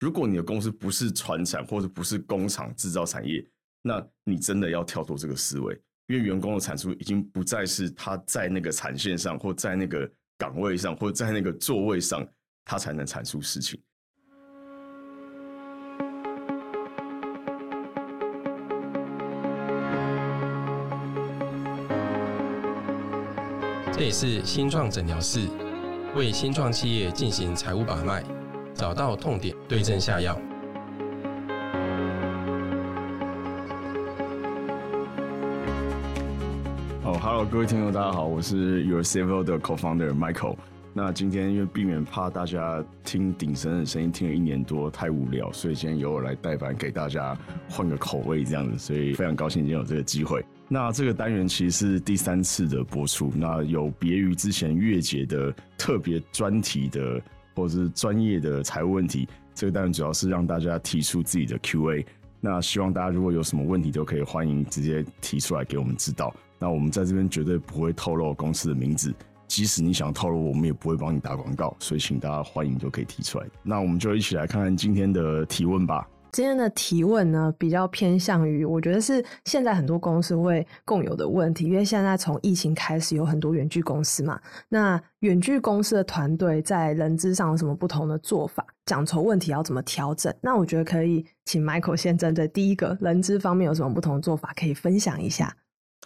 如果你的公司不是船产或者不是工厂制造产业，那你真的要跳脱这个思维，因为员工的产出已经不再是他在那个产线上，或在那个岗位上，或在那个座位上，他才能产出事情。这里是新创诊疗室，为新创企业进行财务把脉，找到痛点，对症下药。哦，Hello，各位听众，大家好，我是 Your Civil 的 Co-founder Michael。那今天因为避免怕大家听鼎神的声音听了一年多太无聊，所以今天由我来代班给大家换个口味这样子，所以非常高兴今天有这个机会。那这个单元其实是第三次的播出，那有别于之前月结的特别专题的或者是专业的财务问题，这个单元主要是让大家提出自己的 Q&A。那希望大家如果有什么问题都可以欢迎直接提出来给我们知道。那我们在这边绝对不会透露公司的名字。即使你想透露，我们也不会帮你打广告，所以请大家欢迎就可以提出来。那我们就一起来看看今天的提问吧。今天的提问呢，比较偏向于我觉得是现在很多公司会共有的问题，因为现在从疫情开始有很多远距公司嘛。那远距公司的团队在人资上有什么不同的做法？讲酬问题要怎么调整？那我觉得可以请 Michael 先针对第一个人资方面有什么不同的做法，可以分享一下。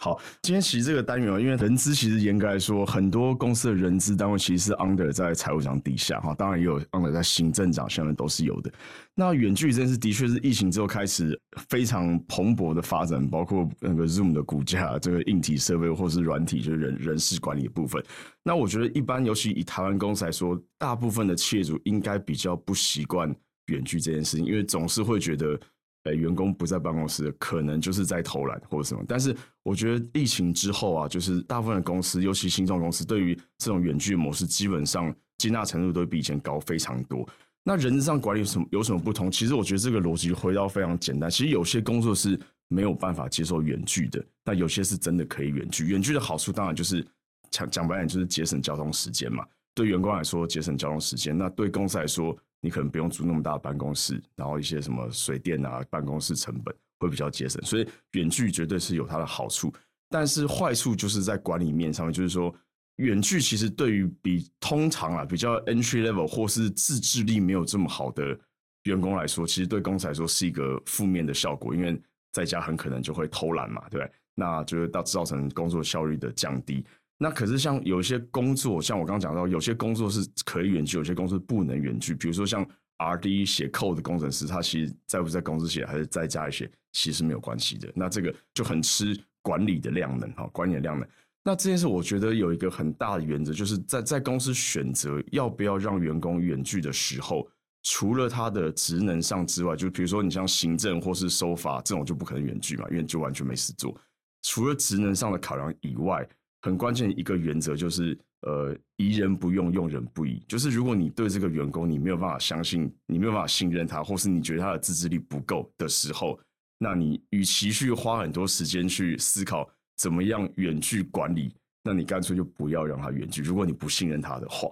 好，今天其实这个单元因为人资其实严格来说，很多公司的人资单位其实是 under 在财务长底下哈，当然也有 under 在行政长下面都是有的。那远距这件事的确是疫情之后开始非常蓬勃的发展，包括那个 Zoom 的股价，这个硬体设备或是软体，就是人人事管理的部分。那我觉得一般，尤其以台湾公司来说，大部分的企业主应该比较不习惯远距这件事情，因为总是会觉得。呃，员工不在办公室，可能就是在偷懒或者什么。但是我觉得疫情之后啊，就是大部分的公司，尤其新创公司，对于这种远距模式，基本上接纳程度都比以前高非常多。那人上管理有什么有什么不同？其实我觉得这个逻辑回到非常简单。其实有些工作是没有办法接受远距的，但有些是真的可以远距。远距的好处当然就是讲讲白点，就是节省交通时间嘛。对员工来说，节省交通时间；那对公司来说，你可能不用租那么大办公室，然后一些什么水电啊、办公室成本会比较节省，所以远距绝对是有它的好处。但是坏处就是在管理面上面，就是说远距其实对于比通常啊比较 entry level 或是自制力没有这么好的员工来说，其实对公司来说是一个负面的效果，因为在家很可能就会偷懒嘛，对不对？那就是到造成工作效率的降低。那可是像有些工作，像我刚刚讲到，有些工作是可以远距，有些工作不能远距。比如说像 R D 写 code 的工程师，他其实在不在公司写还是在家里写，其实没有关系的。那这个就很吃管理的量能哈，管理的量能。那这件事我觉得有一个很大的原则，就是在在公司选择要不要让员工远距的时候，除了他的职能上之外，就比如说你像行政或是收发这种就不可能远距嘛，因为就完全没事做。除了职能上的考量以外。很关键一个原则就是，呃，疑人不用，用人不疑。就是如果你对这个员工你没有办法相信，你没有办法信任他，或是你觉得他的自制力不够的时候，那你与其去花很多时间去思考怎么样远距管理，那你干脆就不要让他远距。如果你不信任他的话，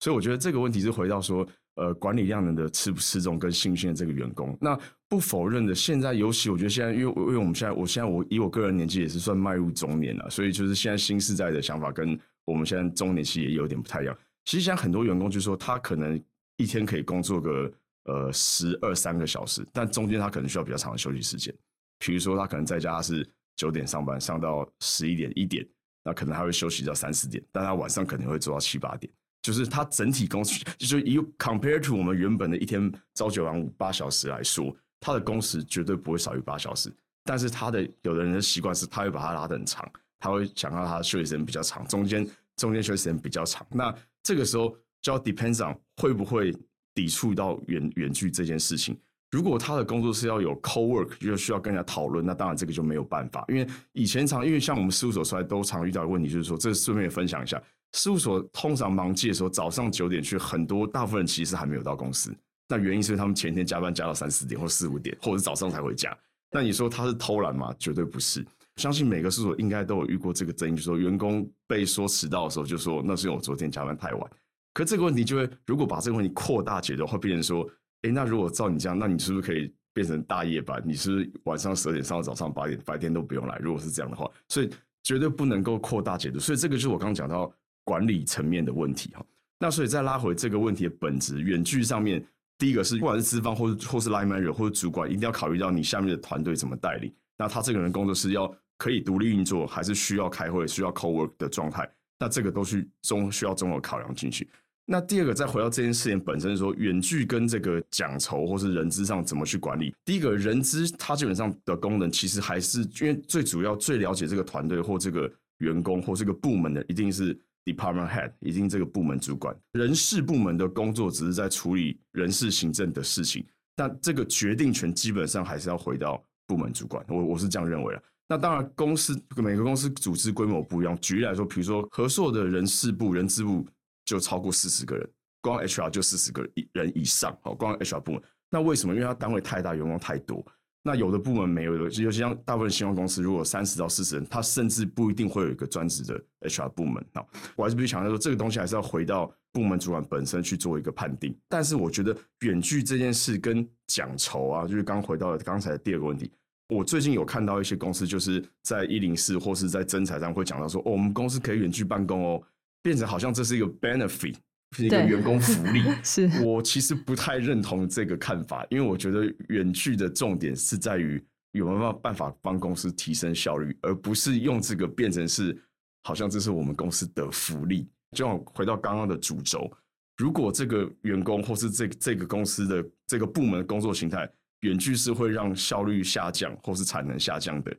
所以我觉得这个问题是回到说。呃，管理量能的吃不吃重跟新鲜的这个员工，那不否认的。现在尤其我觉得现在，因为因为我们现在，我现在我以我个人年纪也是算迈入中年了，所以就是现在新时代的想法跟我们现在中年期也有点不太一样。其实现在很多员工就说，他可能一天可以工作个呃十二三个小时，但中间他可能需要比较长的休息时间。比如说他可能在家是九点上班，上到十一点一点，那可能还会休息到三四点，但他晚上可能会做到七八点。就是它整体工时，就是以 compare to 我们原本的一天朝九晚五八小时来说，它的工时绝对不会少于八小时。但是他的有的人的习惯是，他会把它拉得很长，他会想要他休息时间比较长，中间中间休息时间比较长。那这个时候就要 depends on 会不会抵触到远远距这件事情。如果他的工作是要有 co work，就需要跟人家讨论，那当然这个就没有办法。因为以前常，因为像我们事务所出来都常遇到的问题，就是说，这顺便分享一下。事务所通常忙季的时候，早上九点去，很多大部分人其实还没有到公司。那原因是他们前天加班加到三四点或四五点，或者是早上才回家。那你说他是偷懒吗？绝对不是。相信每个事务所应该都有遇过这个争议，就说员工被说迟到的时候，就说那是因为我昨天加班太晚。可这个问题就会，如果把这个问题扩大解决，会变成说哎，那如果照你这样，那你是不是可以变成大夜班？你是不是晚上十二点上到早上八点，白天都不用来？如果是这样的话，所以绝对不能够扩大解读。所以这个就是我刚刚讲到管理层面的问题哈。那所以再拉回这个问题的本质，远距上面，第一个是不管是资方或者或是 line manager 或者主管，一定要考虑到你下面的团队怎么带领。那他这个人工作是要可以独立运作，还是需要开会、需要 co work 的状态？那这个都是综需要综合考量进去。那第二个，再回到这件事情本身，说远距跟这个奖酬或是人资上怎么去管理？第一个人资，它基本上的功能其实还是因为最主要、最了解这个团队或这个员工或这个部门的，一定是 department head，一定这个部门主管。人事部门的工作只是在处理人事行政的事情，但这个决定权基本上还是要回到部门主管。我我是这样认为的。那当然，公司每个公司组织规模不一样。举例来说，比如说合硕的人事部、人事部。就超过四十个人，光 HR 就四十个人以上，好，光 HR 部门。那为什么？因为它单位太大，员工太多。那有的部门没有，尤其像大部分新闻公司，如果三十到四十人，他甚至不一定会有一个专职的 HR 部门。好，我还是必须强调说，这个东西还是要回到部门主管本身去做一个判定。但是我觉得远距这件事跟讲酬啊，就是刚回到了刚才的第二个问题。我最近有看到一些公司，就是在一零四或是在征才上会讲到说，我们公司可以远距办公哦。变成好像这是一个 benefit，一个员工福利。是我其实不太认同这个看法，因为我觉得远距的重点是在于有没有办法帮公司提升效率，而不是用这个变成是好像这是我们公司的福利。就像回到刚刚的主轴，如果这个员工或是这这个公司的这个部门的工作形态远距是会让效率下降或是产能下降的，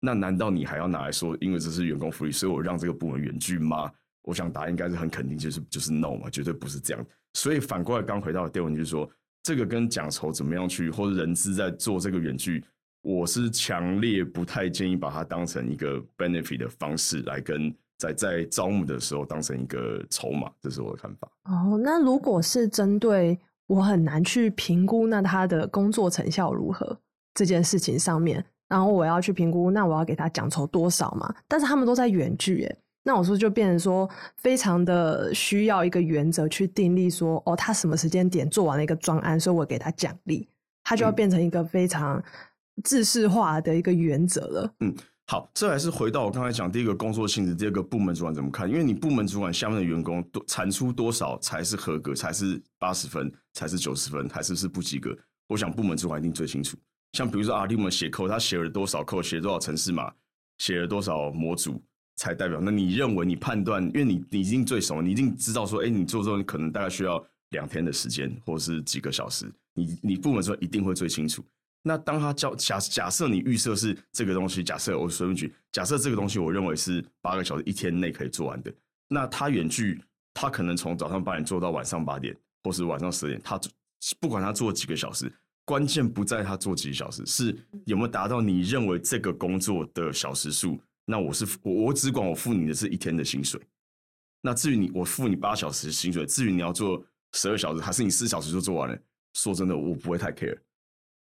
那难道你还要拿来说，因为这是员工福利，所以我让这个部门远距吗？我想答案应该是很肯定，就是就是 no 嘛，绝对不是这样。所以反过来刚回到第二问题，就是说这个跟奖酬怎么样去，或者人资在做这个远距，我是强烈不太建议把它当成一个 benefit 的方式来跟在在招募的时候当成一个筹码，这是我的看法。哦，那如果是针对我很难去评估那他的工作成效如何这件事情上面，然后我要去评估，那我要给他奖酬多少嘛？但是他们都在远距，哎。那我说就变成说，非常的需要一个原则去定立说，哦，他什么时间点做完了一个专案，所以我给他奖励，他就要变成一个非常制式化的一个原则了。嗯，好，这还是回到我刚才讲第一个工作性质，第二个部门主管怎么看？因为你部门主管下面的员工多产出多少才是合格，才是八十分，才是九十分，还是是不及格？我想部门主管一定最清楚。像比如说啊，你们写扣，他写了多少扣，写多少城市码，写了多少模组。才代表，那你认为你判断，因为你你已经最熟，你一定知道说，哎，你做这种可能大概需要两天的时间，或者是几个小时，你你部门说一定会最清楚。那当他交假假设你预设是这个东西，假设我随便举，假设这个东西我认为是八个小时一天内可以做完的，那他远距他可能从早上八点做到晚上八点，或是晚上十点，他不管他做几个小时，关键不在他做几个小时，是有没有达到你认为这个工作的小时数。那我是我我只管我付你的是一天的薪水，那至于你我付你八小时薪水，至于你要做十二小时还是你四小时就做完了，说真的我不会太 care，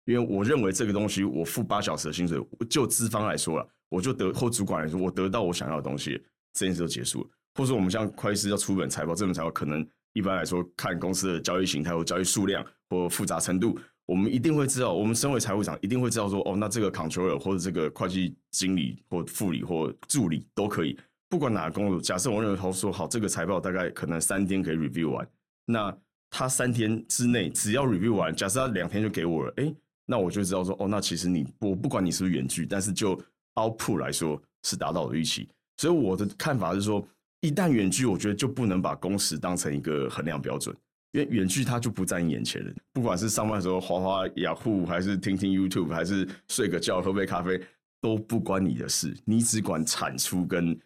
因为我认为这个东西我付八小时的薪水，就资方来说了，我就得或主管来说，我得到我想要的东西，这件事就结束了。或者说我们像会计师要出本财报，这本财报可能一般来说看公司的交易形态或交易数量或复杂程度。我们一定会知道，我们身为财务长一定会知道说，哦，那这个 controller 或者这个会计经理或副理或助理都可以，不管哪个工作。假设我认为他说好，这个财报大概可能三天可以 review 完，那他三天之内只要 review 完，假设他两天就给我了，哎，那我就知道说，哦，那其实你我不管你是不是远距，但是就 output 来说是达到我的预期。所以我的看法是说，一旦远距，我觉得就不能把工时当成一个衡量标准。因为远距他就不在你眼前了，不管是上班的时候滑滑雅虎，还是听听 YouTube，还是睡个觉喝杯咖啡，都不关你的事。你只管产出跟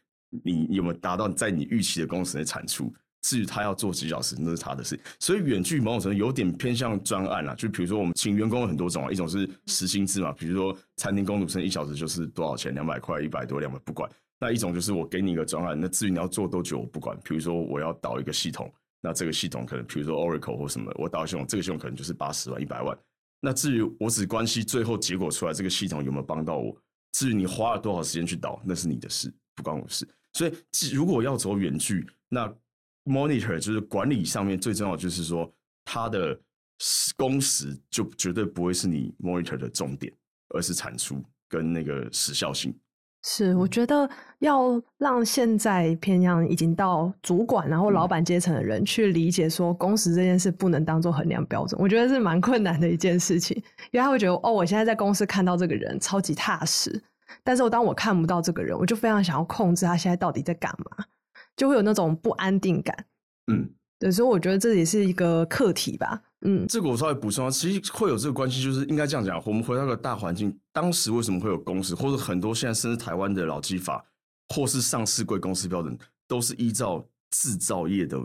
你有没有达到在你预期的工时的产出。至于他要做几小时，那是他的事。所以远距某种程度有点偏向专案啦，就比如说我们请员工有很多种啊，一种是实薪制嘛，比如说餐厅工读生一小时就是多少钱，两百块、一百多、两百不管。那一种就是我给你一个专案，那至于你要做多久我不管。比如说我要导一个系统。那这个系统可能，比如说 Oracle 或什么，我导系统，这个系统可能就是八十万、一百万。那至于我只关心最后结果出来，这个系统有没有帮到我？至于你花了多少时间去导，那是你的事，不关我事。所以，如果要走远距，那 Monitor 就是管理上面最重要，就是说它的工时就绝对不会是你 monitor 的重点，而是产出跟那个时效性。是，我觉得要让现在偏向已经到主管然后老板阶层的人去理解说工时这件事不能当做衡量标准，我觉得是蛮困难的一件事情，因为他会觉得哦，我现在在公司看到这个人超级踏实，但是我当我看不到这个人，我就非常想要控制他现在到底在干嘛，就会有那种不安定感。嗯，对，所以我觉得这也是一个课题吧。嗯，这个我稍微补充啊，其实会有这个关系，就是应该这样讲。我们回到个大环境，当时为什么会有公司，或者很多现在甚至台湾的老基法，或是上市贵公司标准，都是依照制造业的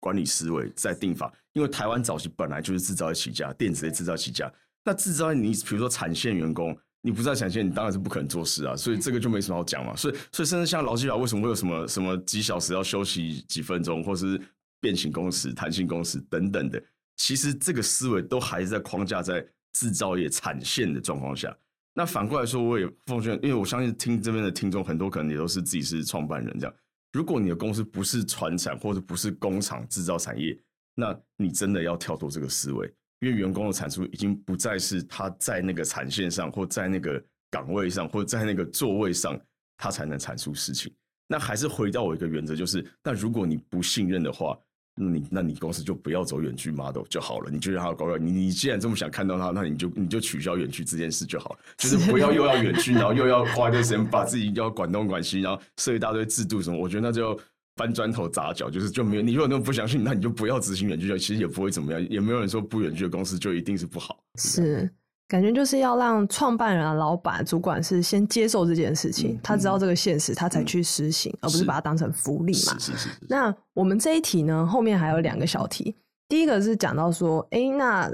管理思维在定法。因为台湾早期本来就是制造业起家，电子业制造起家。那制造业，你比如说产线员工，你不在产线，你当然是不可能做事啊。所以这个就没什么好讲嘛。所以，所以甚至像劳基法，为什么会有什么什么几小时要休息几分钟，或是变形工时、弹性工时等等的。其实这个思维都还是在框架在制造业产线的状况下。那反过来说，我也奉劝，因为我相信听这边的听众很多可能也都是自己是创办人这样。如果你的公司不是传产或者不是工厂制造产业，那你真的要跳脱这个思维，因为员工的产出已经不再是他在那个产线上或在那个岗位上或在那个座位上他才能产出事情。那还是回到我一个原则，就是那如果你不信任的话。那你那你公司就不要走远距 model 就好了，你就让他高高。你你既然这么想看到他，那你就你就取消远距这件事就好了，就是不要又要远距，然后又要花一堆时间把自己要管东管西，然后设一大堆制度什么。我觉得那就搬砖头砸脚，就是就没有。你如果那么不相信，那你就不要执行远距，其实也不会怎么样，也没有人说不远距的公司就一定是不好。是。感觉就是要让创办人、老板、主管是先接受这件事情，他知道这个现实，他才去实行，而不是把它当成福利嘛。是是是。那我们这一题呢，后面还有两个小题。第一个是讲到说，哎，那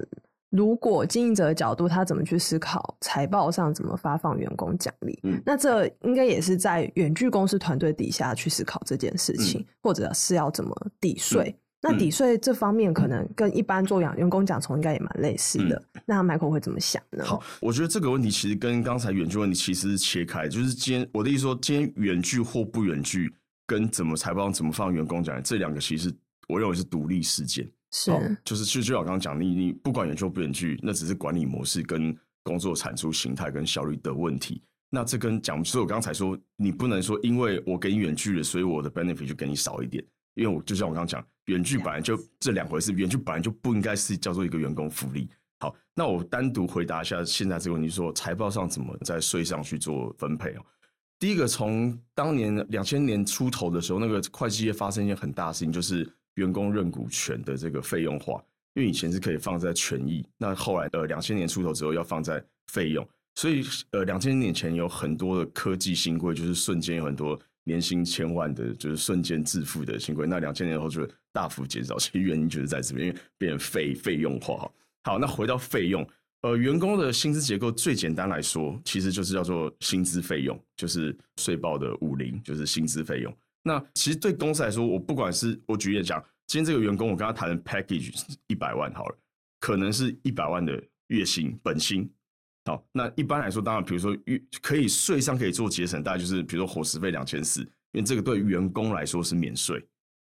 如果经营者的角度，他怎么去思考财报上怎么发放员工奖励？嗯，那这应该也是在远距公司团队底下去思考这件事情，或者是要怎么抵税。那抵税这方面可能跟一般做养员工奖酬应该也蛮类似的。那 Michael 会怎么想呢？好，我觉得这个问题其实跟刚才远距问题其实是切开，就是今天我的意思说，今天远距或不远距，跟怎么财报怎么放员工奖这两个其实我认为是独立事件。是，就是就就我刚刚讲，你你不管远距不远距，那只是管理模式跟工作产出形态跟效率的问题。那这跟讲，所以我刚才说，你不能说因为我给你远距了，所以我的 benefit 就给你少一点。因为我就像我刚刚讲，远距本来就这两回事，远距本来就不应该是叫做一个员工福利。好，那我单独回答一下现在这个问题，说财报上怎么在税上去做分配哦。第一个，从当年两千年出头的时候，那个会计业发生一件很大的事情，就是员工认股权的这个费用化，因为以前是可以放在权益，那后来呃两千年出头之后要放在费用，所以呃两千年前有很多的科技新规，就是瞬间有很多。年薪千万的，就是瞬间致富的新贵，那两千年后就大幅减少。其实原因就是在这边，因为变费费用化。好，那回到费用，呃，员工的薪资结构最简单来说，其实就是叫做薪资费用，就是税报的五零，就是薪资费用。那其实对公司来说，我不管是我举例讲，今天这个员工，我跟他谈的 package 一百万好了，可能是一百万的月薪本薪。好，那一般来说，当然，比如说，可以税上可以做节省，大概就是比如说伙食费两千四，因为这个对员工来说是免税，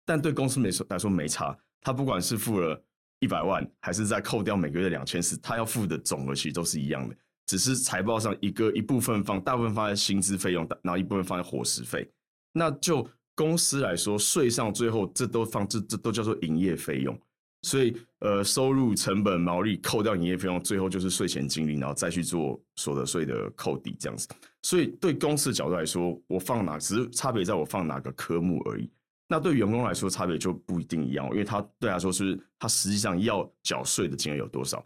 但对公司没说来说没差。他不管是付了一百万，还是在扣掉每个月两千四，他要付的总额其实都是一样的，只是财报上一个一部分放，大部分放在薪资费用，然后一部分放在伙食费。那就公司来说，税上最后这都放这这都叫做营业费用。所以，呃，收入、成本、毛利扣掉营业费用，最后就是税前净利，然后再去做所得税的扣抵，这样子。所以，对公司的角度来说，我放哪只是差别在我放哪个科目而已。那对员工来说，差别就不一定一样，因为他对他说是他实际上要缴税的金额有多少。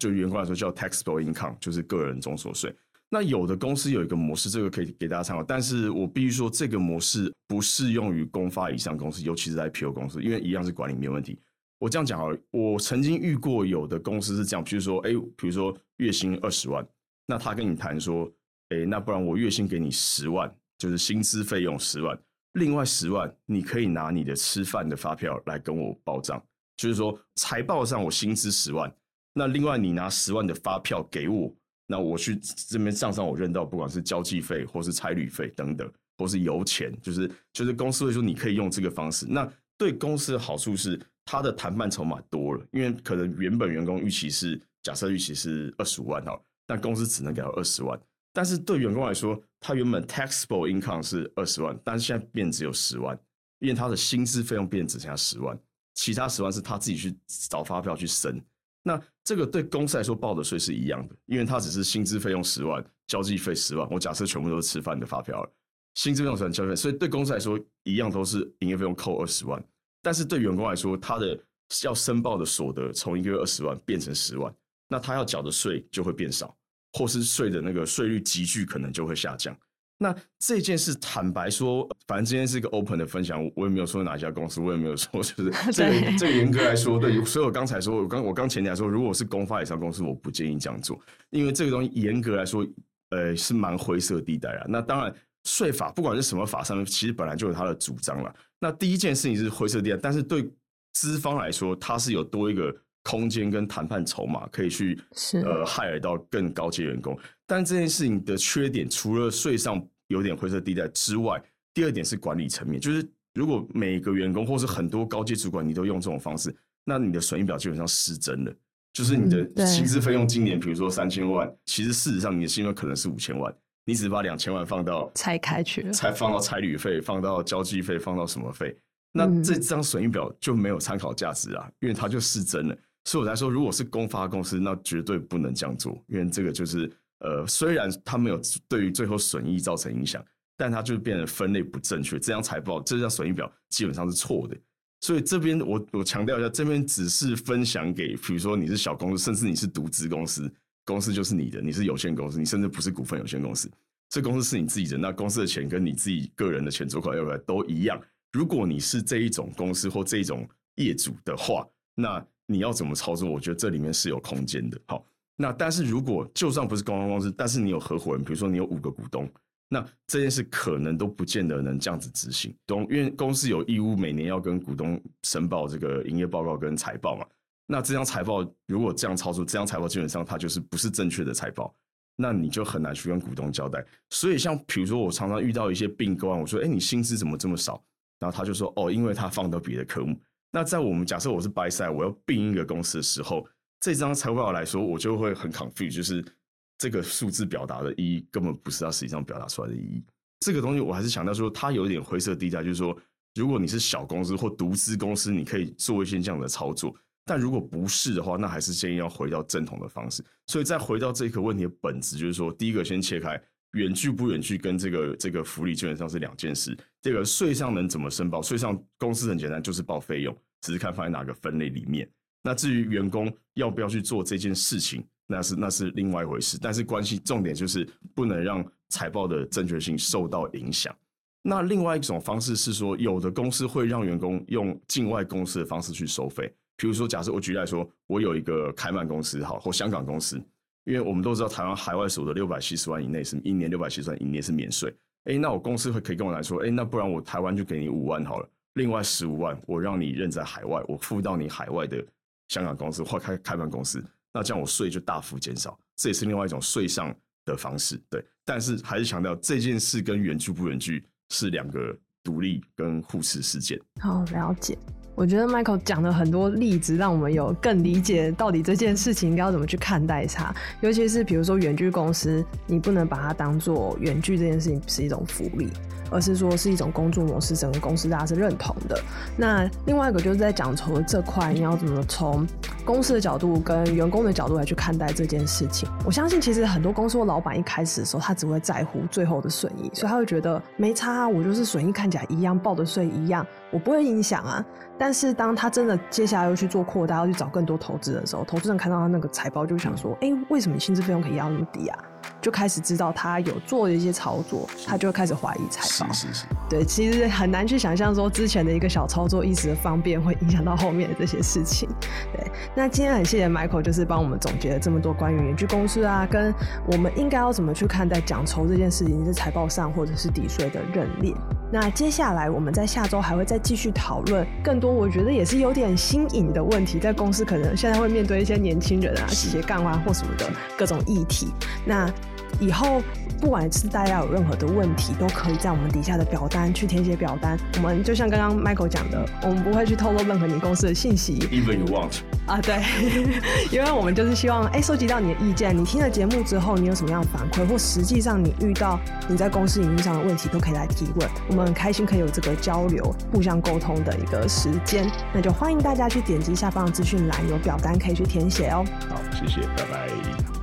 就员工来说叫 taxable income，就是个人总所税。那有的公司有一个模式，这个可以给大家参考，但是我必须说，这个模式不适用于公发以上公司，尤其是在 PO 公司，因为一样是管理没有问题。我这样讲啊，我曾经遇过有的公司是这样，比如说，哎，比如说月薪二十万，那他跟你谈说，哎，那不然我月薪给你十万，就是薪资费用十万，另外十万你可以拿你的吃饭的发票来跟我报账，就是说财报上我薪资十万，那另外你拿十万的发票给我，那我去这边账上我认到，不管是交际费或是差旅费等等，或是油钱，就是就是公司会说你可以用这个方式，那。对公司的好处是，他的谈判筹码多了，因为可能原本员工预期是假设预期是二十五万哈，但公司只能给到二十万。但是对员工来说，他原本 taxable income 是二十万，但是现在变只有十万，因为他的薪资费用变只剩下十万，其他十万是他自己去找发票去申。那这个对公司来说报的税是一样的，因为他只是薪资费用十万，交际费十万。我假设全部都是吃饭的发票了，薪资费用十万，交费，所以对公司来说一样都是营业费用扣二十万。但是对员工来说，他的要申报的所得从一个月二十万变成十万，那他要缴的税就会变少，或是税的那个税率急剧可能就会下降。那这件事坦白说，反正今天是一个 open 的分享，我也没有说哪家公司，我也没有说就是 这个这个严格来说，对，所以我刚才说，我刚我刚前天说，如果是公发以上公司，我不建议这样做，因为这个东西严格来说，呃，是蛮灰色地带啊。那当然，税法不管是什么法上面，其实本来就有它的主张了。那第一件事情是灰色地带，但是对资方来说，它是有多一个空间跟谈判筹码，可以去呃害尔到更高阶员工。但这件事情的缺点，除了税上。有点灰色地带之外，第二点是管理层面，就是如果每个员工或是很多高阶主管，你都用这种方式，那你的损益表基本上失真了。就是你的薪资费用今年，比如说三千万，其实事实上你的薪资可能是五千万，你只把两千万放到拆开去了，才放到差旅费，放到交际费，放到什么费，那这张损益表就没有参考价值啊，因为它就失真了。所以我才说，如果是公发公司，那绝对不能这样做，因为这个就是。呃，虽然它没有对于最后损益造成影响，但它就变得分类不正确。这张财报，这张损益表基本上是错的。所以这边我我强调一下，这边只是分享给，比如说你是小公司，甚至你是独资公司，公司就是你的，你是有限公司，你甚至不是股份有限公司，这公司是你自己的，那公司的钱跟你自己个人的钱、走款要不要都一样。如果你是这一种公司或这一种业主的话，那你要怎么操作？我觉得这里面是有空间的。好。那但是如果就算不是公关公司，但是你有合伙人，比如说你有五个股东，那这件事可能都不见得能这样子执行。懂？因为公司有义务每年要跟股东申报这个营业报告跟财报嘛。那这张财报如果这样操作，这张财报基本上它就是不是正确的财报，那你就很难去跟股东交代。所以像比如说我常常遇到一些并购案，我说：“哎，你薪资怎么这么少？”然后他就说：“哦，因为他放到别的科目。”那在我们假设我是 buy side，我要并一个公司的时候。这张财务报来说，我就会很 confused，就是这个数字表达的意义根本不是它实际上表达出来的意义。这个东西我还是强调说，它有一点灰色地带，就是说，如果你是小公司或独资公司，你可以做一些这样的操作；但如果不是的话，那还是建议要回到正统的方式。所以再回到这个问题的本质，就是说，第一个先切开远距不远距跟这个这个福利基本上是两件事。这个税上能怎么申报？税上公司很简单，就是报费用，只是看放在哪个分类里面。那至于员工要不要去做这件事情，那是那是另外一回事。但是关系重点就是不能让财报的正确性受到影响。那另外一种方式是说，有的公司会让员工用境外公司的方式去收费。比如说，假设我举例来说，我有一个开曼公司，好，或香港公司，因为我们都知道台湾海外所得六百七十万以内是一年六百七十万以内是免税。哎，那我公司会可以跟我来说，哎，那不然我台湾就给你五万好了，另外十五万我让你认在海外，我付到你海外的。香港公司或开开办公司，那这样我税就大幅减少，这也是另外一种税上的方式。对，但是还是强调这件事跟远距不远距是两个独立跟互斥事件。好，了解。我觉得 Michael 讲了很多例子，让我们有更理解到底这件事情应该要怎么去看待它。尤其是比如说远距公司，你不能把它当做远距这件事情是一种福利。而是说是一种工作模式，整个公司大家是认同的。那另外一个就是在讲除了这块，你要怎么从公司的角度跟员工的角度来去看待这件事情？我相信其实很多公司的老板一开始的时候，他只会在乎最后的损益，所以他会觉得没差，我就是损益看起来一样，报的税一样，我不会影响啊。但是当他真的接下来又去做扩大，要去找更多投资的时候，投资人看到他那个财报就想说：，哎，为什么你薪资费用可以压那么低啊？就开始知道他有做的一些操作，他就会开始怀疑财报。是是是。对，其实很难去想象说之前的一个小操作一时的方便会影响到后面的这些事情。对，那今天很谢谢 Michael，就是帮我们总结了这么多关于远距公司啊，跟我们应该要怎么去看待奖酬这件事情，是财报上或者是抵税的认列。那接下来我们在下周还会再继续讨论更多，我觉得也是有点新颖的问题，在公司可能现在会面对一些年轻人啊、斜杠啊或什么的各种议题。那以后。不管是大家有任何的问题，都可以在我们底下的表单去填写表单。我们就像刚刚 Michael 讲的，我们不会去透露任何你公司的信息。Even you want 啊，对，因为我们就是希望，哎，收集到你的意见。你听了节目之后，你有什么样的反馈，或实际上你遇到你在公司营运上的问题，都可以来提问。我们很开心可以有这个交流、互相沟通的一个时间。那就欢迎大家去点击下方的资讯栏，有表单可以去填写哦。好，谢谢，拜拜。